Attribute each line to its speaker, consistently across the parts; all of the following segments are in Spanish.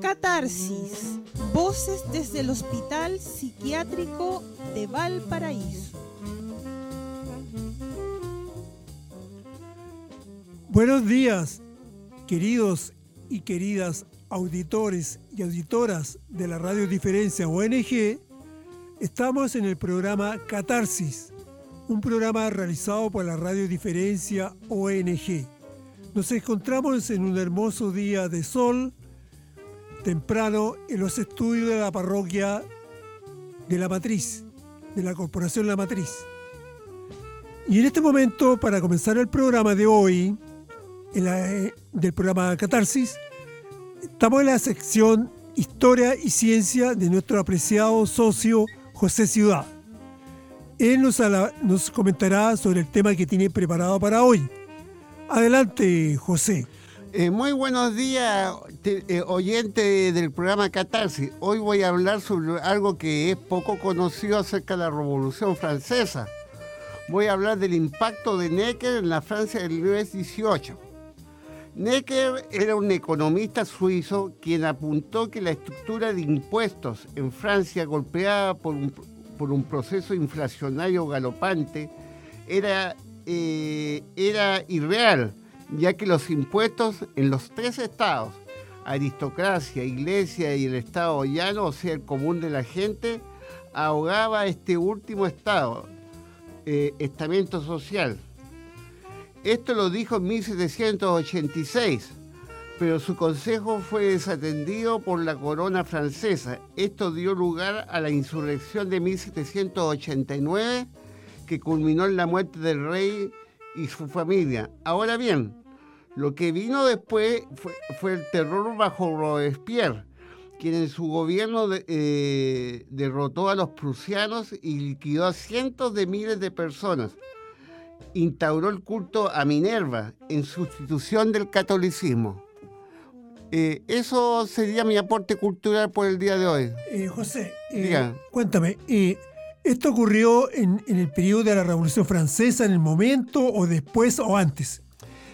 Speaker 1: Catarsis, voces desde el Hospital Psiquiátrico de Valparaíso.
Speaker 2: Buenos días, queridos y queridas auditores y auditoras de la Radio Diferencia ONG. Estamos en el programa Catarsis, un programa realizado por la Radio Diferencia ONG. Nos encontramos en un hermoso día de sol, temprano, en los estudios de la parroquia de La Matriz, de la Corporación La Matriz. Y en este momento, para comenzar el programa de hoy, eh, del programa Catarsis, estamos en la sección Historia y Ciencia de nuestro apreciado socio José Ciudad. Él nos, nos comentará sobre el tema que tiene preparado para hoy. Adelante, José.
Speaker 3: Eh, muy buenos días, eh, oyente del programa Catarsis. Hoy voy a hablar sobre algo que es poco conocido acerca de la Revolución Francesa. Voy a hablar del impacto de Necker en la Francia del siglo XVIII. Necker era un economista suizo quien apuntó que la estructura de impuestos en Francia, golpeada por un, por un proceso inflacionario galopante, era, eh, era irreal, ya que los impuestos en los tres estados, aristocracia, iglesia y el estado llano, o sea, el común de la gente, ahogaba este último estado, eh, estamento social. Esto lo dijo en 1786 pero su consejo fue desatendido por la corona francesa. Esto dio lugar a la insurrección de 1789 que culminó en la muerte del rey y su familia. Ahora bien, lo que vino después fue, el terror bajo Robespierre, quien en su gobierno eh, derrotó a los prusianos y liquidó a cientos de miles de personas. Instauró el culto a Minerva en sustitución del catolicismo. Eh, eso sería mi aporte cultural por el día de hoy.
Speaker 2: Eh, José, eh, cuéntame, ¿esto ocurrió en, el periodo de la Revolución Francesa, en el momento, o después, o antes?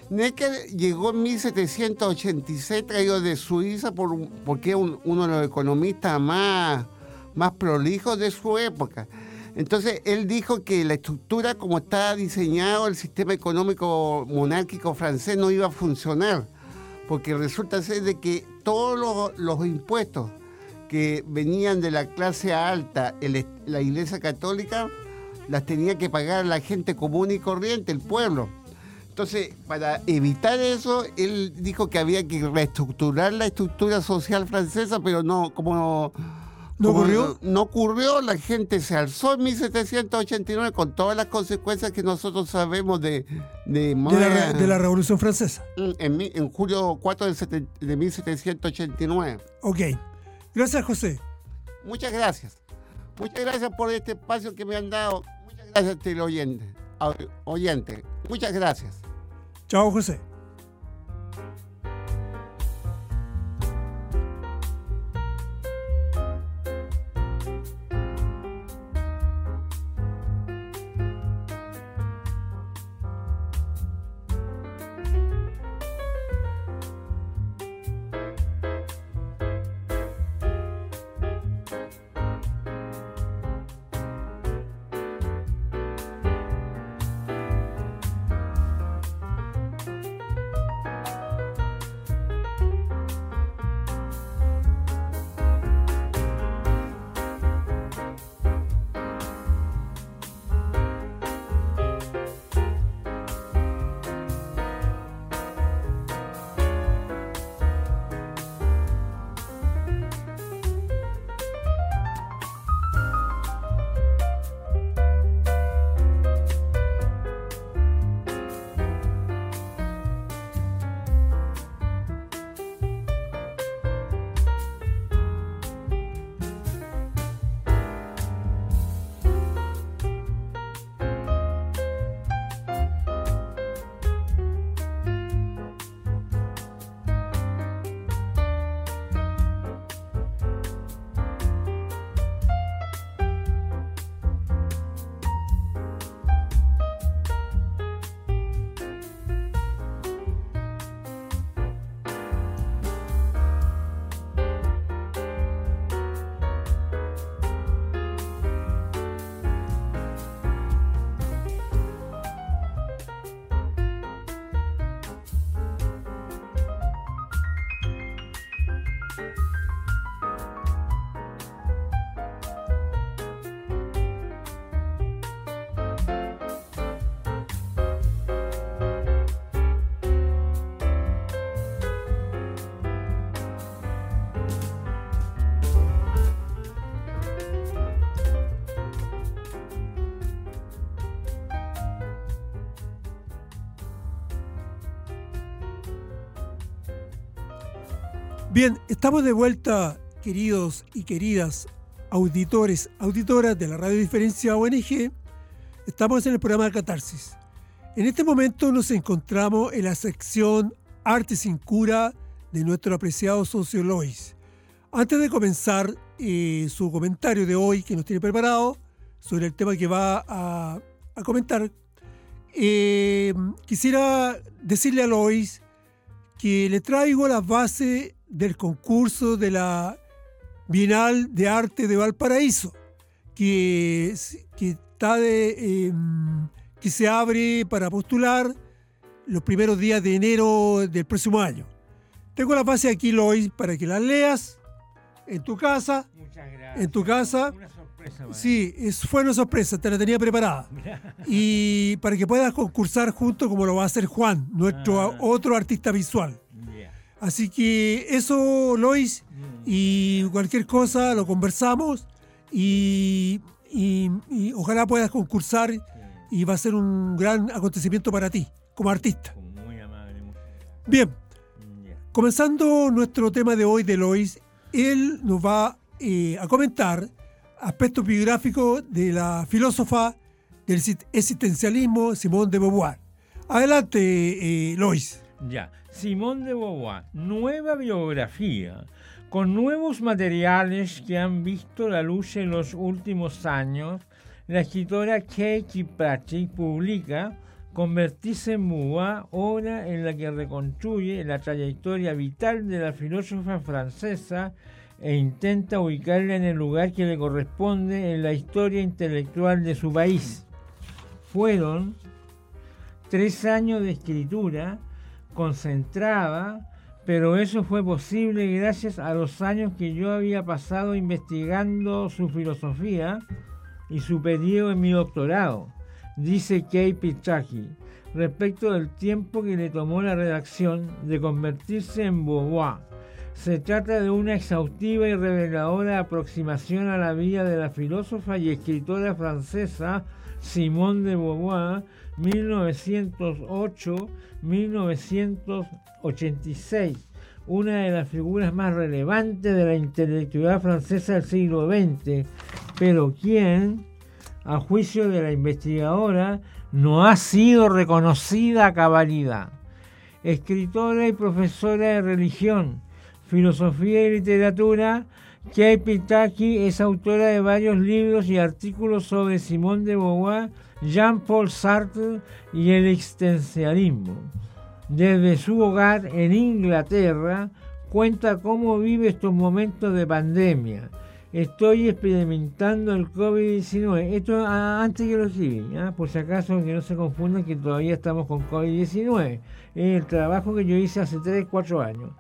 Speaker 3: Necker llegó en 1786, traído de Suiza, por, porque es uno de los economistas más, más prolijos de su época. Entonces, él dijo que la estructura como estaba diseñado el sistema económico monárquico francés no iba a funcionar porque resulta ser de que todos los, impuestos que venían de la clase alta, la Iglesia Católica, las tenía que pagar la gente común y corriente, el pueblo. Entonces, para evitar eso, él dijo que había que reestructurar la estructura social francesa, pero no, como
Speaker 2: ¿No ocurrió?
Speaker 3: No ocurrió, la gente se alzó en 1789 con todas las consecuencias que nosotros sabemos de...
Speaker 2: De, la, Revolución Francesa.
Speaker 3: Mm, en, julio 4 de, de 1789.
Speaker 2: Ok. Gracias, José.
Speaker 3: Muchas gracias. Muchas gracias por este espacio que me han dado. Muchas gracias, teleoyente. Oyente. Muchas gracias.
Speaker 2: Chao, José. Bien, estamos de vuelta, queridos y queridas auditores, auditoras de la Radio Diferencia ONG. Estamos en el programa Catarsis. En este momento nos encontramos en la sección Arte sin cura de nuestro apreciado socio Lois. Antes de comenzar eh, su comentario de hoy que nos tiene preparado sobre el tema que va a, comentar, eh, quisiera decirle a Lois que le traigo las bases del concurso de la Bienal de Arte de Valparaíso, que, que, está de, em, que se abre para postular los primeros días de enero del próximo año. Tengo la base aquí, Lois, para que las leas en tu casa.
Speaker 4: Muchas gracias.
Speaker 2: En tu casa.
Speaker 4: Una sorpresa.
Speaker 2: Sí, fue una sorpresa, te la tenía preparada. y para que puedas concursar junto como lo va a hacer Juan, nuestro ah. otro artista visual. Así que eso, Lois, y cualquier cosa lo conversamos y, ojalá puedas concursar y va a ser un gran acontecimiento para ti como artista.
Speaker 4: Muy amable.
Speaker 2: Bien, comenzando nuestro tema de hoy de Lois, él nos va eh, a comentar aspectos biográficos de la filósofa del existencialismo Simone de Beauvoir. Adelante, eh, Lois.
Speaker 4: Ya, Simone de Beauvoir, nueva biografía, con nuevos materiales que han visto la luz en los últimos años, la escritora Kate Patrick publica Convertirse en Beauvoir, obra en la que reconstruye la trayectoria vital de la filósofa francesa e intenta ubicarla en el lugar que le corresponde en la historia intelectual de su país. Fueron tres años de escritura concentrada, pero eso fue posible gracias a los años que yo había pasado investigando su filosofía y su periodo en mi doctorado, dice Kay Pichaki, respecto del tiempo que le tomó la redacción de convertirse en Beauvoir. Se trata de una exhaustiva y reveladora aproximación a la vida de la filósofa y escritora francesa Simone de Beauvoir, 1908-1986, una de las figuras más relevantes de la intelectualidad francesa del siglo XX, pero quien, a juicio de la investigadora, no ha sido reconocida a cabalidad. Escritora y profesora de religión, Filosofía y Literatura, Kay Pitaki es autora de varios libros y artículos sobre Simone de Beauvoir, Jean-Paul Sartre y el existencialismo. Desde su hogar en Inglaterra, cuenta cómo vive estos momentos de pandemia. Estoy experimentando el COVID-19. Esto antes que lo escribí, ¿ah? por si acaso que no se confundan que todavía estamos con COVID-19. Es el trabajo que yo hice hace 3, 4 años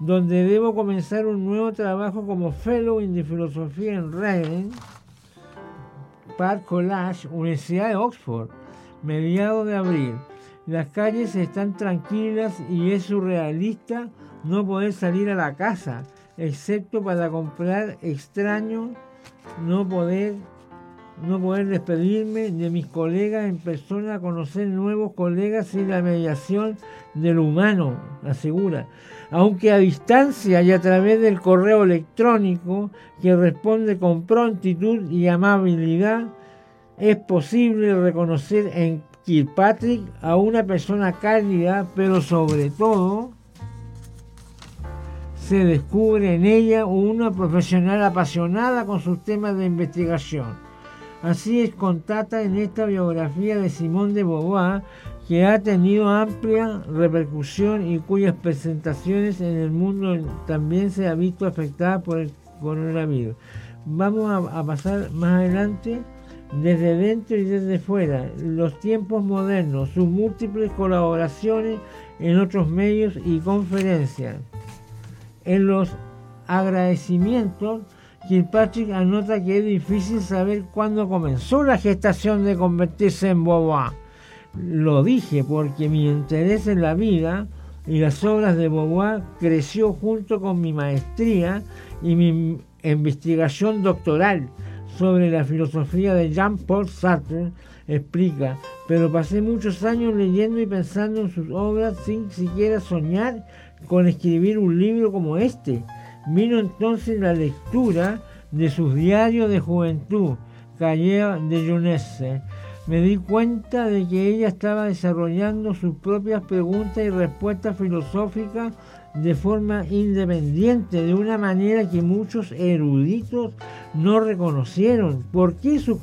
Speaker 4: donde debo comenzar un nuevo trabajo como Fellow the Filosofía en Reading, Park College, Universidad de Oxford, mediados de abril. Las calles están tranquilas y es surrealista no poder salir a la casa, excepto para comprar extraño, no poder no poder despedirme de mis colegas en persona, conocer nuevos colegas sin la mediación del humano, asegura aunque a distancia y a través del correo electrónico que responde con prontitud y amabilidad, es posible reconocer en Kirkpatrick a una persona cálida, pero sobre todo se descubre en ella una profesional apasionada con sus temas de investigación. Así es contata en esta biografía de Simón de Beauvoir que ha tenido amplia repercusión y cuyas presentaciones en el mundo también se ha visto afectada por el coronavirus. Vamos a, pasar más adelante desde dentro y desde fuera, los tiempos modernos, sus múltiples colaboraciones en otros medios y conferencias. En los agradecimientos, Kilpatrick anota que es difícil saber cuándo comenzó la gestación de convertirse en Boba lo dije porque mi interés en la vida y las obras de Beauvoir creció junto con mi maestría y mi investigación doctoral sobre la filosofía de Jean-Paul Sartre explica, pero pasé muchos años leyendo y pensando en sus obras sin siquiera soñar con escribir un libro como este. Vino entonces la lectura de sus diarios de juventud, Calle de Jeunesse. Me di cuenta de que ella estaba desarrollando sus propias preguntas y respuestas filosóficas de forma independiente, de una manera que muchos eruditos no reconocieron. ¿Por qué sus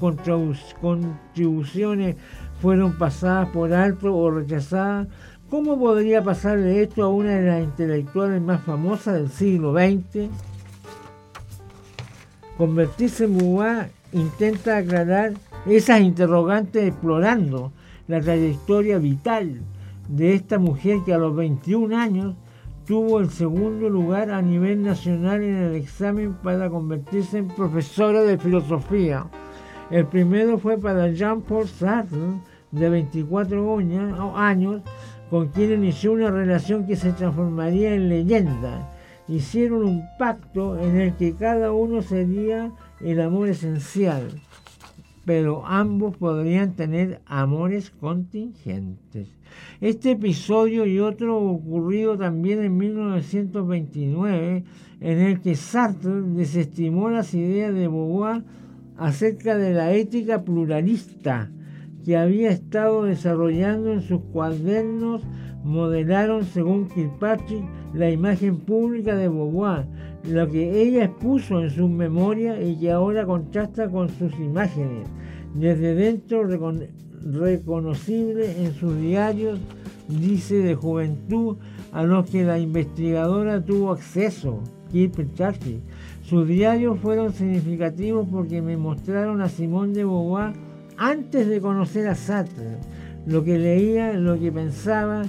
Speaker 4: contribuciones fueron pasadas por alto o rechazadas? ¿Cómo podría pasarle esto a una de las intelectuales más famosas del siglo XX? Convertirse en Beauvoir intenta aclarar esas interrogantes explorando la trayectoria vital de esta mujer que a los 21 años tuvo el segundo lugar a nivel nacional en el examen para convertirse en profesora de filosofía. El primero fue para Jean-Paul Sartre, de 24 años, con quien inició una relación que se transformaría en leyenda. Hicieron un pacto en el que cada uno sería el amor esencial, pero ambos podrían tener amores contingentes. Este episodio y otro ocurrido también en 1929, en el que Sartre desestimó las ideas de Beauvoir acerca de la ética pluralista que había estado desarrollando en sus cuadernos modelaron, según Kirkpatrick, la imagen pública de Beauvoir, lo que ella expuso en sus memorias y que ahora contrasta con sus imágenes, desde dentro reconocible en sus diarios, dice, de juventud, a los que la investigadora tuvo acceso, Kirkpatrick. Sus diarios fueron significativos porque me mostraron a Simón de Beauvoir antes de conocer a Sartre, lo que leía, lo que pensaba,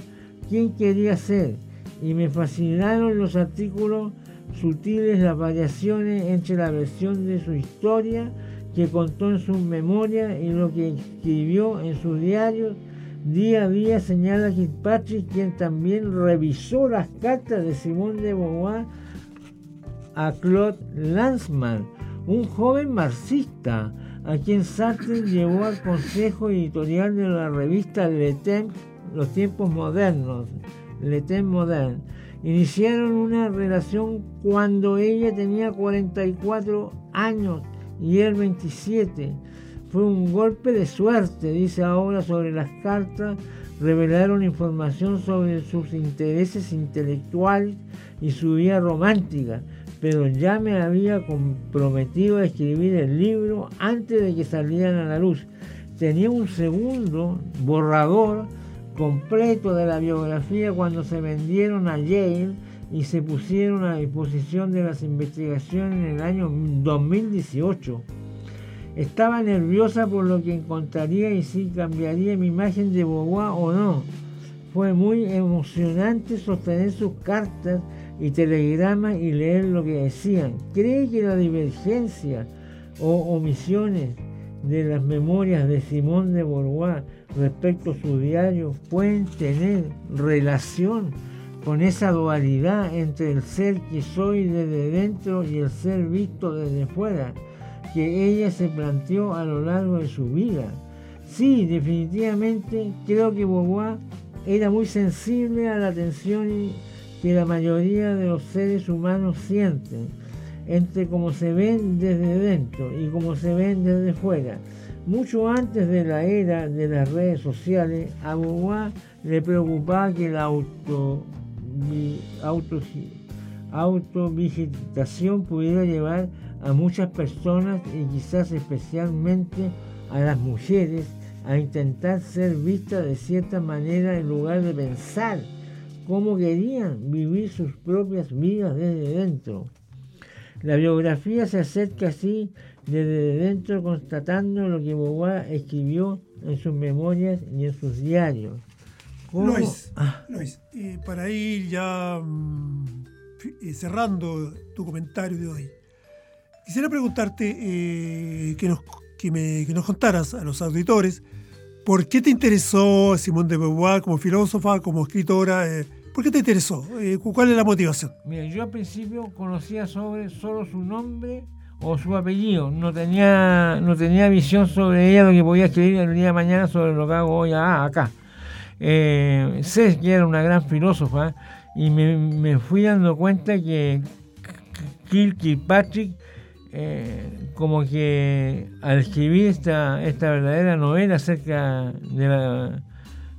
Speaker 4: quién quería ser, y me fascinaron los artículos sutiles, las variaciones entre la versión de su historia que contó en sus memorias y lo que escribió en sus diarios. Día a día señala Kirkpatrick, quien también revisó las cartas de Simón de Beauvoir a Claude Lanzmann, un joven marxista a quien Sartre llevó al consejo editorial de la revista Le Temps, Los tiempos modernos, Le Temps Modern. Iniciaron una relación cuando ella tenía 44 años y él 27. Fue un golpe de suerte, dice ahora sobre las cartas, revelaron información sobre sus intereses intelectuales y su vida romántica pero ya me había comprometido a escribir el libro antes de que salieran a la luz. Tenía un segundo borrador completo de la biografía cuando se vendieron a Yale y se pusieron a disposición de las investigaciones en el año 2018. Estaba nerviosa por lo que encontraría y si cambiaría mi imagen de Beauvoir o no. Fue muy emocionante sostener sus cartas y telegramas y leer lo que decían. ¿Cree que la divergencia o omisiones de las memorias de Simón de Beauvoir respecto a su diario pueden tener relación con esa dualidad entre el ser que soy desde dentro y el ser visto desde fuera que ella se planteó a lo largo de su vida? Sí, definitivamente creo que Beauvoir era muy sensible a la atención y que la mayoría de los seres humanos sienten, entre cómo se ven desde dentro y cómo se ven desde fuera. Mucho antes de la era de las redes sociales, a Beauvoir le preocupaba que la auto, auto, pudiera llevar a muchas personas y quizás especialmente a las mujeres a intentar ser vistas de cierta manera en lugar de pensar cómo querían vivir sus propias vidas desde dentro. La biografía se acerca así desde dentro constatando lo que Beauvoir escribió en sus memorias y en sus diarios.
Speaker 2: Luis, ah. para ir ya mm, eh, cerrando tu comentario de hoy, quisiera preguntarte eh, que, nos, que, me, que nos contaras a los auditores ¿Por qué te interesó Simone de Beauvoir como filósofa, como escritora? ¿Por qué te interesó? Eh, ¿Cuál es la motivación?
Speaker 4: Mira, yo al principio conocía sobre solo su nombre o su apellido. No tenía, no tenía visión sobre ella, lo que podía escribir el día de mañana sobre lo que hago hoy ah, acá. Eh, sé que era una gran filósofa y me, fui dando cuenta que Kilpatrick, eh, como que al escribir esta, esta verdadera novela acerca de la,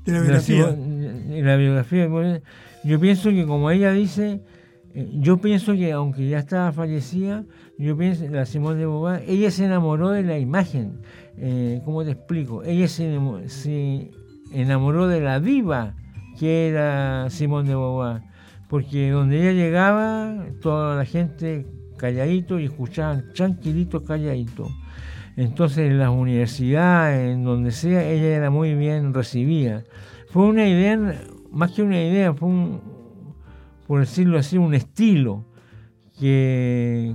Speaker 2: de la biografía,
Speaker 4: de la biografía yo pienso que como ella dice, eh, yo pienso que aunque ya estaba fallecida, yo pienso, la Simón de Beauvoir, ella se enamoró de la imagen. Eh, ¿Cómo te explico? Ella se, se, enamoró de la diva que era Simón de Beauvoir. Porque donde ella llegaba, toda la gente calladito y escuchaban tranquilito, calladito. Entonces en las universidades, en donde sea, ella era muy bien recibida. Fue una idea, más que una idea, fue un, por decirlo así, un estilo que,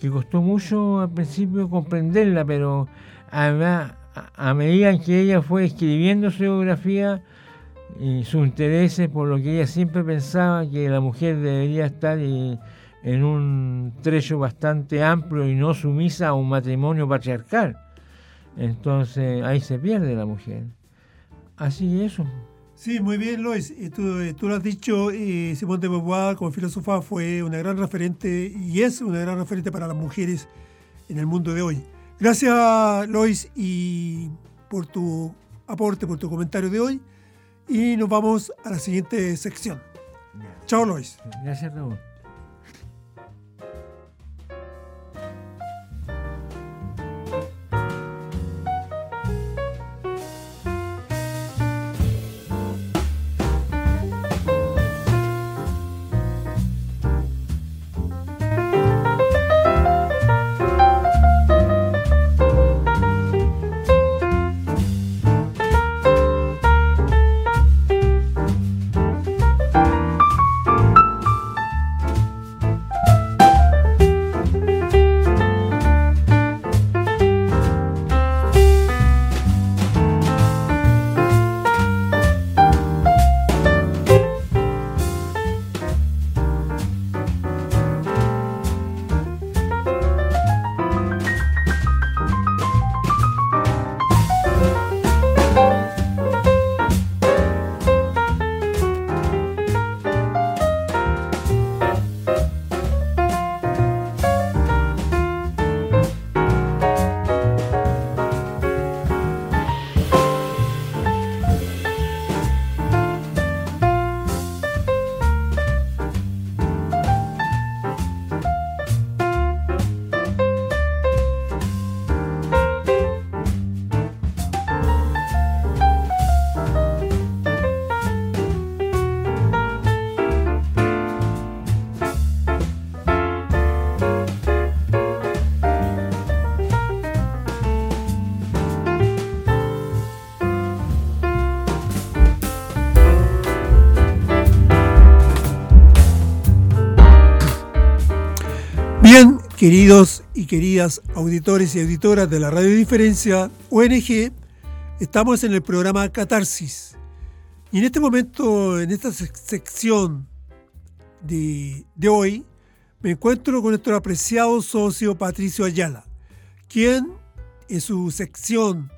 Speaker 4: que costó mucho al principio comprenderla, pero a, medida que ella fue escribiendo su biografía y sus intereses, por lo que ella siempre pensaba que la mujer debería estar en un trecho bastante amplio y no sumisa a un matrimonio patriarcal. Entonces ahí se pierde la mujer. Así es eso.
Speaker 2: Sí, muy bien, Lois. Tú, eh, tú lo has dicho, y Simone de Beauvoir como filósofa fue una gran referente y es una gran referente para las mujeres en el mundo de hoy. Gracias, Lois, y por tu aporte, por tu comentario de hoy. Y nos vamos a la siguiente sección. Chao, Lois.
Speaker 4: Gracias, Raúl.
Speaker 2: Queridos y queridas auditores y auditoras de la Radio Diferencia ONG, estamos en el programa Catarsis. Y en este momento, en esta sección de, de hoy, me encuentro con nuestro apreciado socio Patricio Ayala, quien en su sección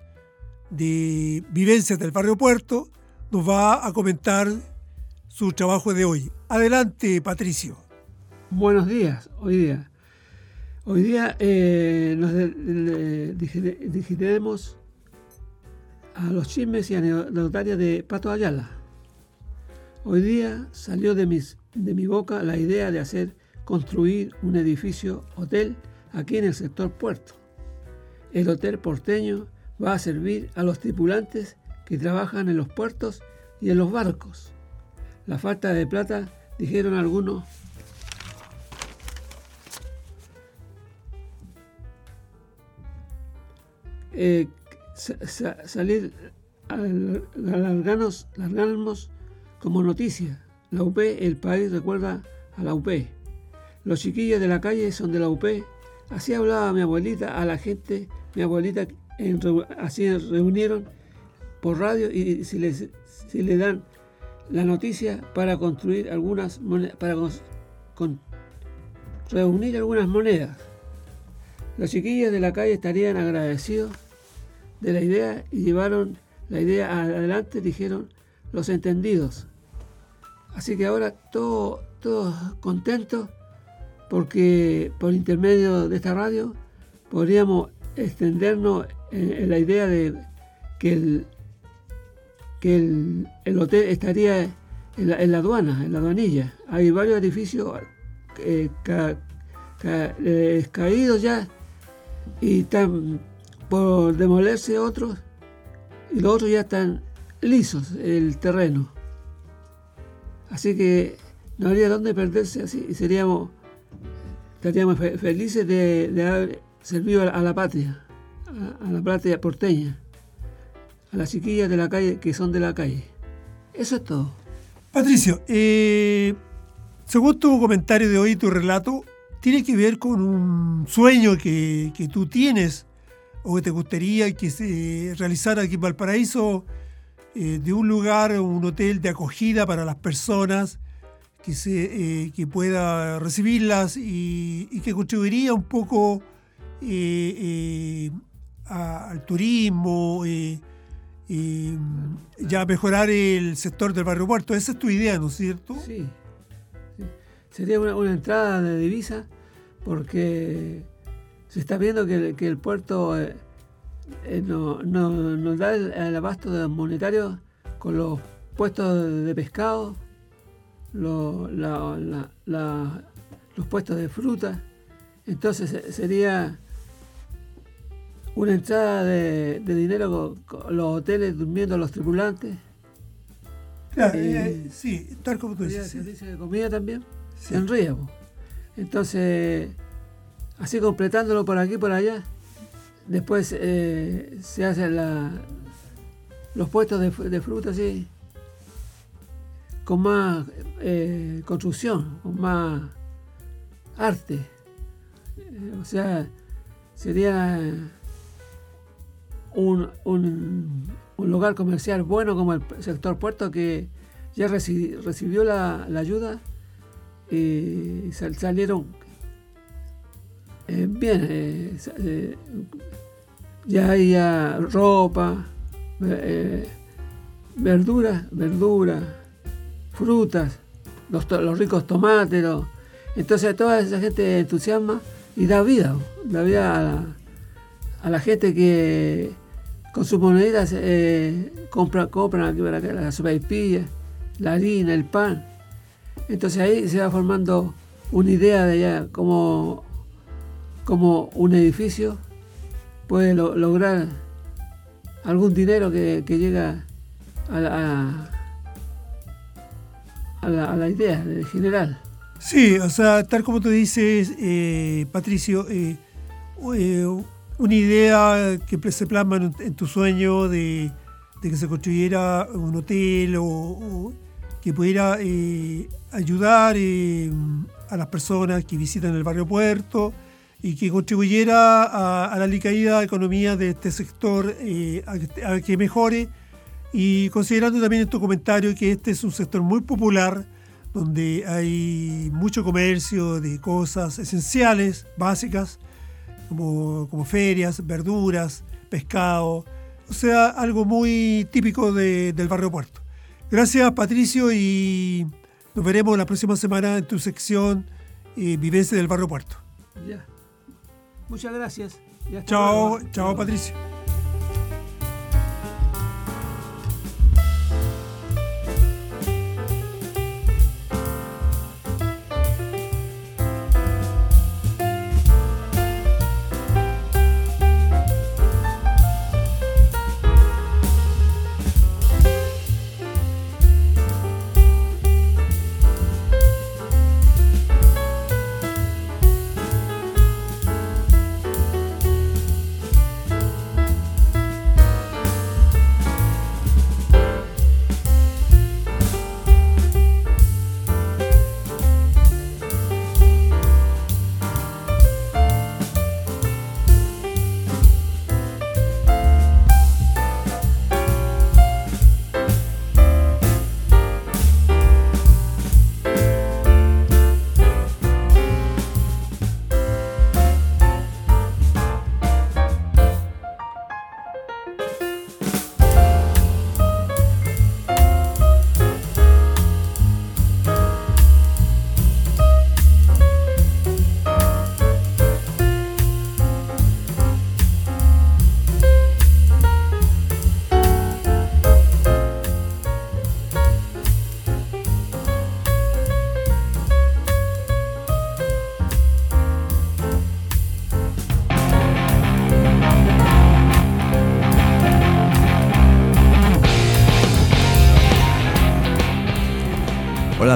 Speaker 2: de vivencias del barrio Puerto nos va a comentar su trabajo de hoy. Adelante, Patricio.
Speaker 5: Buenos días, hoy día Hoy día eh, nos dirigiremos a los chismes y anecdotarias de Pato Ayala. Hoy día salió de mi boca la idea de hacer construir un edificio hotel aquí en el sector puerto. El hotel porteño va a servir a los tripulantes que trabajan en los puertos y en los barcos. La falta de plata, dijeron algunos, eh, salir a largarnos, largarnos como noticia. La UP, el país recuerda a la UP. Los chiquillos de la calle son de la UP. Así hablaba mi abuelita a la gente, mi abuelita así reunieron por radio y si les le dan la noticia para construir algunas monedas, para reunir algunas monedas. Los chiquillos de la calle estarían agradecidos de la idea y llevaron la idea adelante, dijeron los entendidos. Así que ahora todos todo contentos porque por intermedio de esta radio podríamos extendernos en, la idea de que el, hotel estaría en la, aduana, en la aduanilla. Hay varios edificios eh, eh, caídos ya y están por demolerse otros y los otros ya están lisos el terreno. Así que no habría dónde perderse así y seríamos estaríamos felices de, haber servido a la, patria, a, la patria porteña, a las chiquillas de la calle que son de la calle. Eso es todo.
Speaker 2: Patricio, eh, según tu comentario de hoy, tu relato, tiene que ver con un sueño que, tú tienes o que te gustaría que se realizara aquí en Valparaíso, eh, de un lugar, un hotel de acogida para las personas que, se, eh, que pueda recibirlas y, que contribuiría un poco eh, al turismo, ya mejorar el sector del barrio puerto. Esa es tu idea, ¿no es cierto?
Speaker 5: Sí sería una, entrada de divisa porque se está viendo que, el puerto eh, eh, no, nos da el, abasto monetario con los puestos de pescado, los puestos de fruta. Entonces sería una entrada de, dinero con, los hoteles durmiendo los tripulantes.
Speaker 2: Eh, sí, tal como tú dices.
Speaker 5: Servicio de comida también en riesgo. Entonces, así completándolo por aquí y por allá, después eh, se hacen los puestos de, de fruta así, con más eh, construcción, con más arte. O sea, sería un, un, lugar comercial bueno como el sector puerto que ya recibió la ayuda y salieron eh, bien. Eh, eh, ya había ropa, verduras, verduras, frutas, los, ricos tomates. entonces toda esa gente entusiasma y da vida, da vida a la, gente que con sus monedas compra, compran la sopa la harina, el pan. Entonces ahí se va formando una idea de ya cómo, un edificio puede lograr algún dinero que, llega a la, a, la, idea general.
Speaker 2: Sí, o sea, tal como tú dices, eh, Patricio, eh, eh, una idea que se plasma en, tu sueño de, que se construyera un hotel o que pudiera eh, ayudar eh, a las personas que visitan el barrio Puerto y que contribuyera a, la la economía de este sector eh, a, que mejore y considerando también en tu comentario que este es un sector muy popular donde hay mucho comercio de cosas esenciales, básicas, como, como ferias, verduras, pescado, o sea, algo muy típico del barrio Puerto. Gracias Patricio y nos veremos la próxima semana en tu sección eh, Vivencia del Barrio Puerto.
Speaker 5: Ya. Muchas gracias.
Speaker 2: chao, chao Patricio.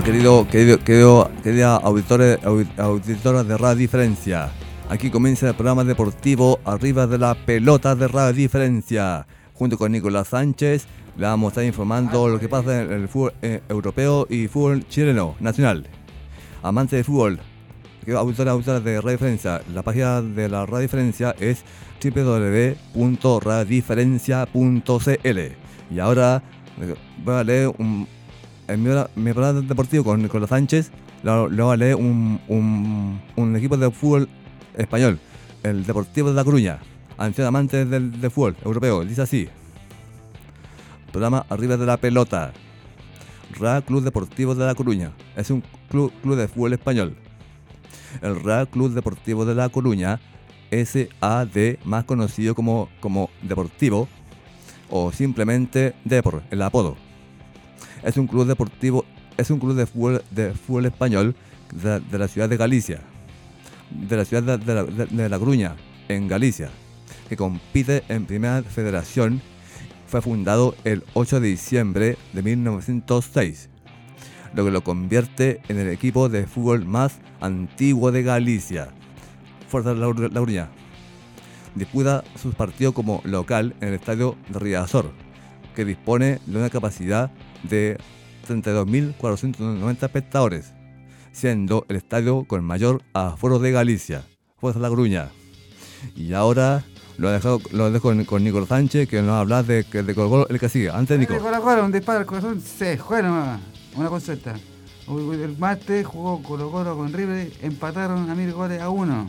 Speaker 6: Querido, querido, querido querida auditores, auditoras de Radio Diferencia. Aquí comienza el programa deportivo Arriba de la Pelota de Radio Diferencia. Junto con Nicolás Sánchez le vamos a estar informando lo que pasa en el fútbol eh, europeo y fútbol chileno nacional. Amante de fútbol, auditores, auditoras de Radio Diferencia, la página de la Radio Diferencia es www.radiodiferencia.cl. Y ahora eh, voy a leer un, en mi, programa deportivo con Nicolás Sánchez, voy a leer un, un, equipo de fútbol español, el Deportivo de La Coruña, anciano amante del, fútbol europeo, dice así. Programa Arriba de la Pelota. Real Club Deportivo de La Coruña. Es un club, club de fútbol español. El Real Club Deportivo de La Coruña, SAD, más conocido como, como Deportivo, o simplemente Depor, el apodo es un club deportivo, es un club de fútbol, de español de, la ciudad de Galicia, de la ciudad de, la, de, Gruña, en Galicia, que compite en Primera Federación. Fue fundado el 8 de diciembre de 1906, lo que lo convierte en el equipo de fútbol más antiguo de Galicia. Fuerza La, la Gruña. Disputa sus partidos como local en el estadio de Riazor, que dispone de una capacidad de 32.490 espectadores, siendo el estadio con mayor aforo de Galicia, Fuerza La Gruña. Y ahora lo dejo, lo dejo con, Nicolás Sánchez, que nos habla de, de, de Colo el que sigue. Antes, Nico.
Speaker 7: Colo Colo, un disparo al corazón, se juega una consulta. El martes jugó Colo Colo con River, empataron a mil goles a uno.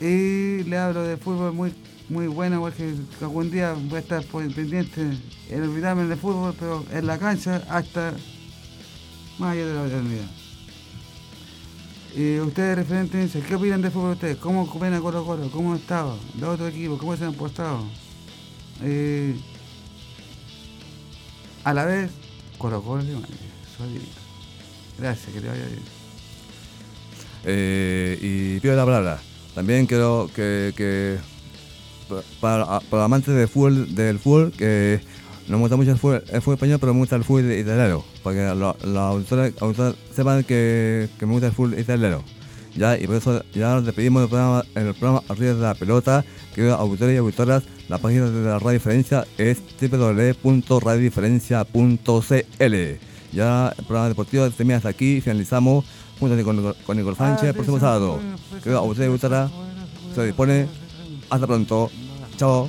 Speaker 7: Y le hablo de fútbol muy muy buena, igual que algún día voy a estar pendiente en olvidarme de fútbol, pero en la cancha hasta más allá de la eternidad. Y ustedes referentes, ¿qué opinan de fútbol ustedes? ¿Cómo ven a Colo Colo? ¿Cómo estado? ¿De otro equipo? ¿Cómo se han portado? Eh, a la vez, Colo Colo, Gracias, que te vaya bien.
Speaker 6: Eh, y pido la palabra. También quiero que para, para amantes del fútbol, del fútbol que no me gusta mucho el fútbol, español, pero me gusta el fútbol italiano, para que los auditores, sepan que, me gusta el fútbol italiano. Ya, y por eso ya nos despedimos del programa, en el programa Arriba de la Pelota, que auditores y auditoras, la página de la Radio Diferencia es www.radiodiferencia.cl. Ya el programa deportivo termina hasta aquí, finalizamos junto con, con Nicolás Sánchez el próximo sábado. Que auditores y auditoras se dispone hasta pronto. Chao.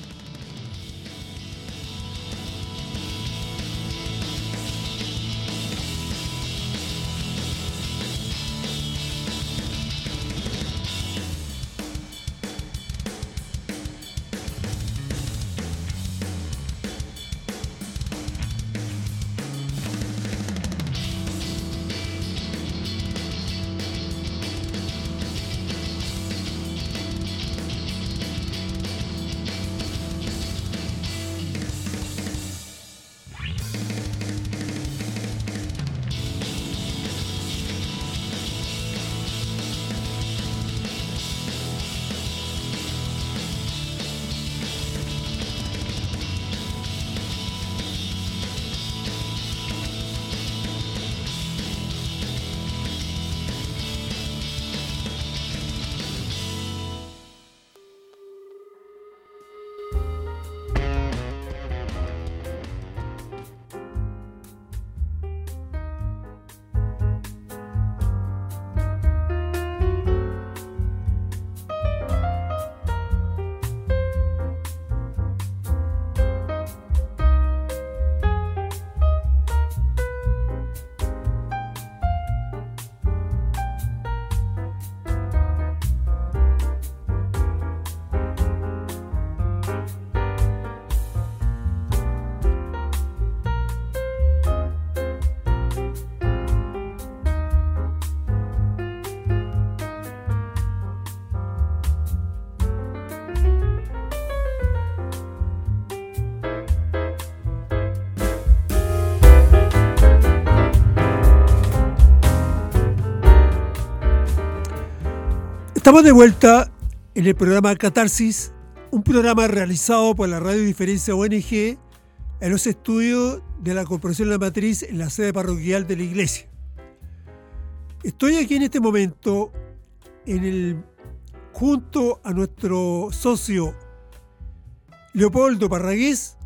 Speaker 2: Estamos de vuelta en el programa Catarsis, un programa realizado por la Radio Diferencia ONG en los estudios de la Corporación La Matriz en la sede parroquial de la iglesia. Estoy aquí en este momento en el, junto a nuestro socio Leopoldo Parragués,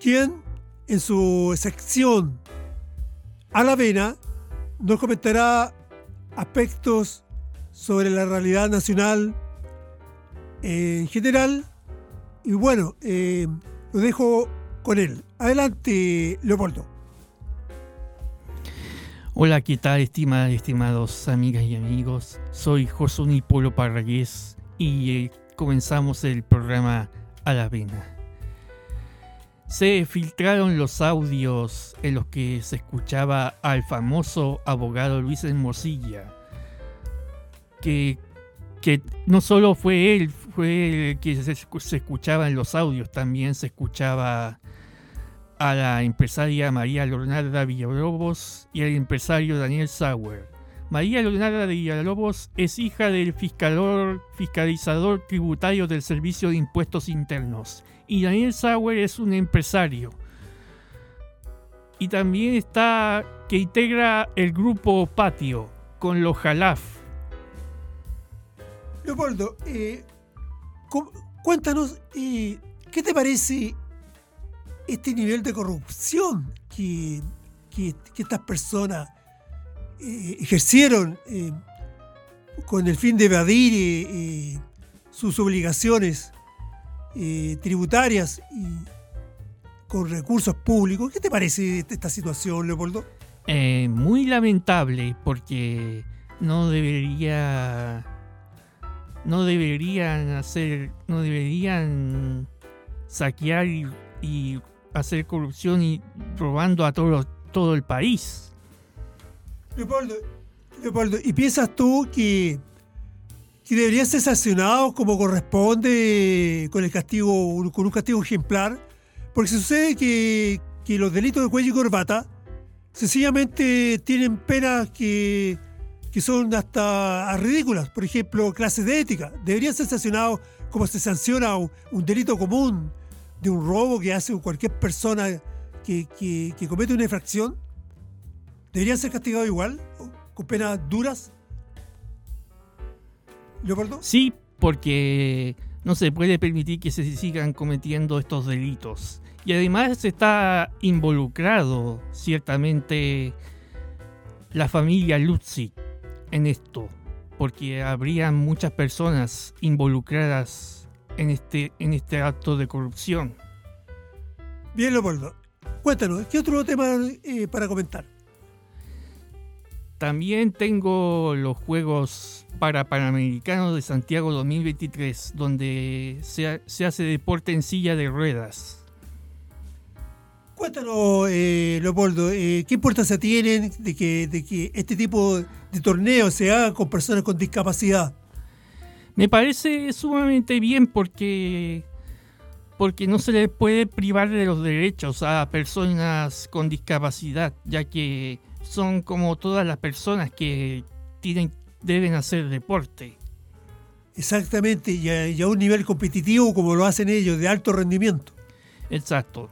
Speaker 2: quien en su sección a la vena nos comentará aspectos sobre la realidad nacional en general. Y bueno, eh, lo dejo con él. Adelante, Leopoldo.
Speaker 8: Hola, ¿qué tal, estimadas y estimados amigas y amigos? Soy José Polo Parragués y eh, comenzamos el programa A la Vena. Se filtraron los audios en los que se escuchaba al famoso abogado Luis Hermosilla, que, no solo fue él, fue el que se, escuchaba en los audios, también se escuchaba a la empresaria María Leonarda Villalobos y al empresario Daniel Sauer. María Leonarda Villalobos es hija del fiscalizador tributario del Servicio de Impuestos Internos y Daniel Sauer es un empresario. Y también está que integra el grupo Patio con los Jalaf.
Speaker 2: Leopoldo, eh, cuéntanos, eh, ¿qué te parece este nivel de corrupción que, estas personas eh, ejercieron con el fin de evadir sus obligaciones tributarias y con recursos públicos. ¿Qué te parece esta situación, Leopoldo?
Speaker 8: Muy lamentable porque no debería no deberían hacer no deberían saquear y, hacer corrupción y robando a todo, todo el país.
Speaker 2: Leopoldo, Leopoldo, ¿y piensas tú que que deberían ser sancionados como corresponde con el castigo, con un castigo ejemplar, porque sucede que, los delitos de cuello y corbata sencillamente tienen penas que, son hasta ridículas. Por ejemplo, clases de ética. Deberían ser sancionados como se sanciona un, delito común de un robo que hace cualquier persona que, que comete una infracción. Deberían ser castigados igual, con penas duras.
Speaker 8: Sí, porque no se puede permitir que se sigan cometiendo estos delitos. Y además está involucrado ciertamente la familia Lutzi en esto, porque habría muchas personas involucradas en este, en este acto de corrupción.
Speaker 2: Bien, Leopoldo. Cuéntanos, ¿qué otro tema eh, para comentar?
Speaker 8: También tengo los Juegos para Panamericanos de Santiago 2023, donde se, hace deporte en silla de ruedas.
Speaker 2: Cuéntanos, eh, Leopoldo, eh, ¿qué importancia tienen de que, de que este tipo de torneos se haga con personas con discapacidad?
Speaker 8: Me parece sumamente bien porque, porque no se les puede privar de los derechos a personas con discapacidad, ya que son como todas las personas que tienen deben hacer deporte.
Speaker 2: Exactamente, y a, un nivel competitivo como lo hacen ellos, de alto rendimiento.
Speaker 8: Exacto.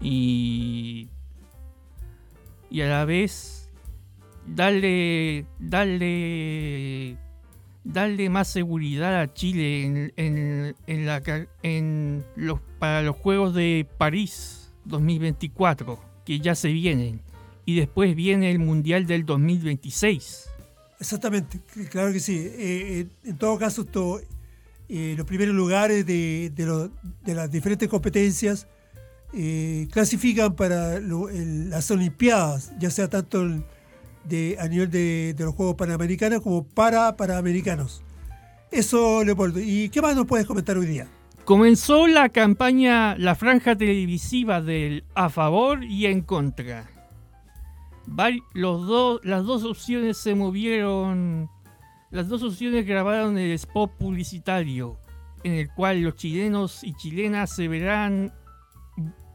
Speaker 8: Y, y a la vez darle, darle, darle más seguridad a Chile en, en, en la, en los, para los Juegos de París 2024, que ya se vienen. Y después viene el Mundial del 2026.
Speaker 2: Exactamente, claro que sí. Eh, eh, en todo caso, eh, los primeros lugares de, las diferentes competencias clasifican para las Olimpiadas, ya sea tanto de, a nivel de, los Juegos Panamericanos como para Panamericanos. Eso, Leopoldo. ¿Y qué más nos puedes comentar hoy día?
Speaker 8: Comenzó la campaña, la franja televisiva del a favor y en contra los dos, las dos opciones se movieron, las dos opciones grabaron el spot publicitario, en el cual los chilenos y chilenas se verán,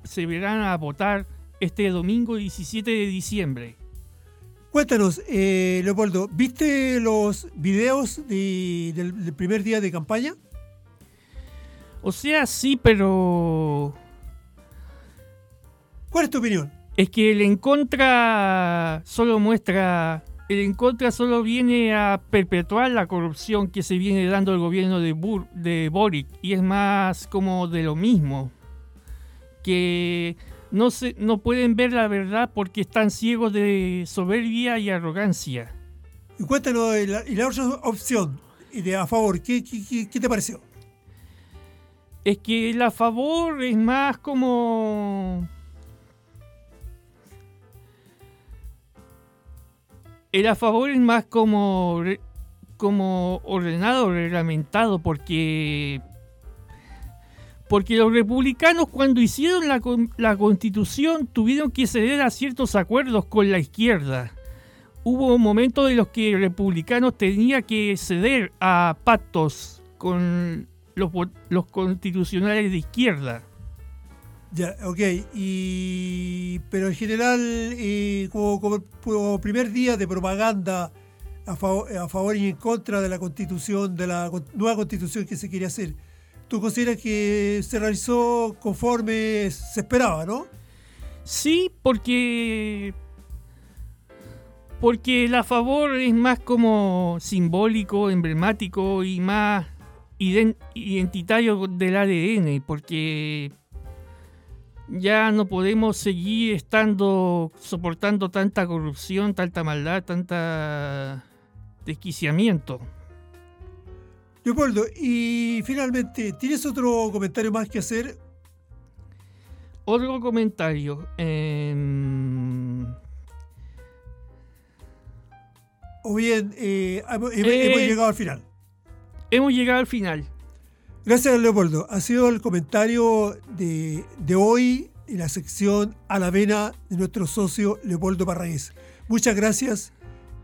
Speaker 8: se verán a votar este domingo 17 de diciembre.
Speaker 2: Cuéntanos, eh, Leopoldo, ¿viste los videos del primer día de campaña?
Speaker 8: O sea, sí, pero
Speaker 2: ¿Cuál es tu opinión?
Speaker 8: Es que el en contra solo muestra, el en contra solo viene a perpetuar la corrupción que se viene dando el gobierno de, Bur- de Boric y es más como de lo mismo. Que no, se, no pueden ver la verdad porque están ciegos de soberbia y arrogancia.
Speaker 2: Y cuéntanos, y la, y la otra opción, y de a favor, ¿qué, qué, qué- qué te pareció?
Speaker 8: Es que el a favor es más como. El a favor es más como. como ordenado, reglamentado, porque. Porque los republicanos, cuando hicieron la, la constitución, tuvieron que ceder a ciertos acuerdos con la izquierda. Hubo momentos en los que republicanos tenían que ceder a pactos con los, constitucionales de izquierda.
Speaker 2: Ya, ok. Y, pero en general, eh, como, como- primer día de propaganda a favor, a favor y en contra de la constitución, de la nueva constitución que se quería hacer, ¿tú consideras que se realizó conforme se esperaba, no?
Speaker 8: Sí, porque. Porque el favor es más como simbólico, emblemático y más iden- identitario del ADN, porque ya no podemos seguir estando soportando tanta corrupción, tanta maldad, tanta desquiciamiento.
Speaker 2: Leopoldo, y finalmente, ¿tienes otro comentario más que hacer?
Speaker 8: Otro comentario. em,
Speaker 2: ¿O bien eh, hemos, hemos-
Speaker 8: Eh.
Speaker 2: hemos llegado al final?
Speaker 8: hemos llegado al final.
Speaker 2: Gracias, Leopoldo. Ha sido el comentario de, de hoy en la sección a la vena de nuestro socio Leopoldo Parragués. Muchas gracias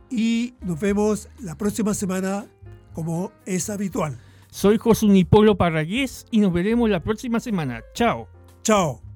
Speaker 2: y nos vemos la próxima semana como es habitual.
Speaker 8: Soy Josunipolo Parragués y nos veremos la próxima semana. Chao.
Speaker 2: Chao.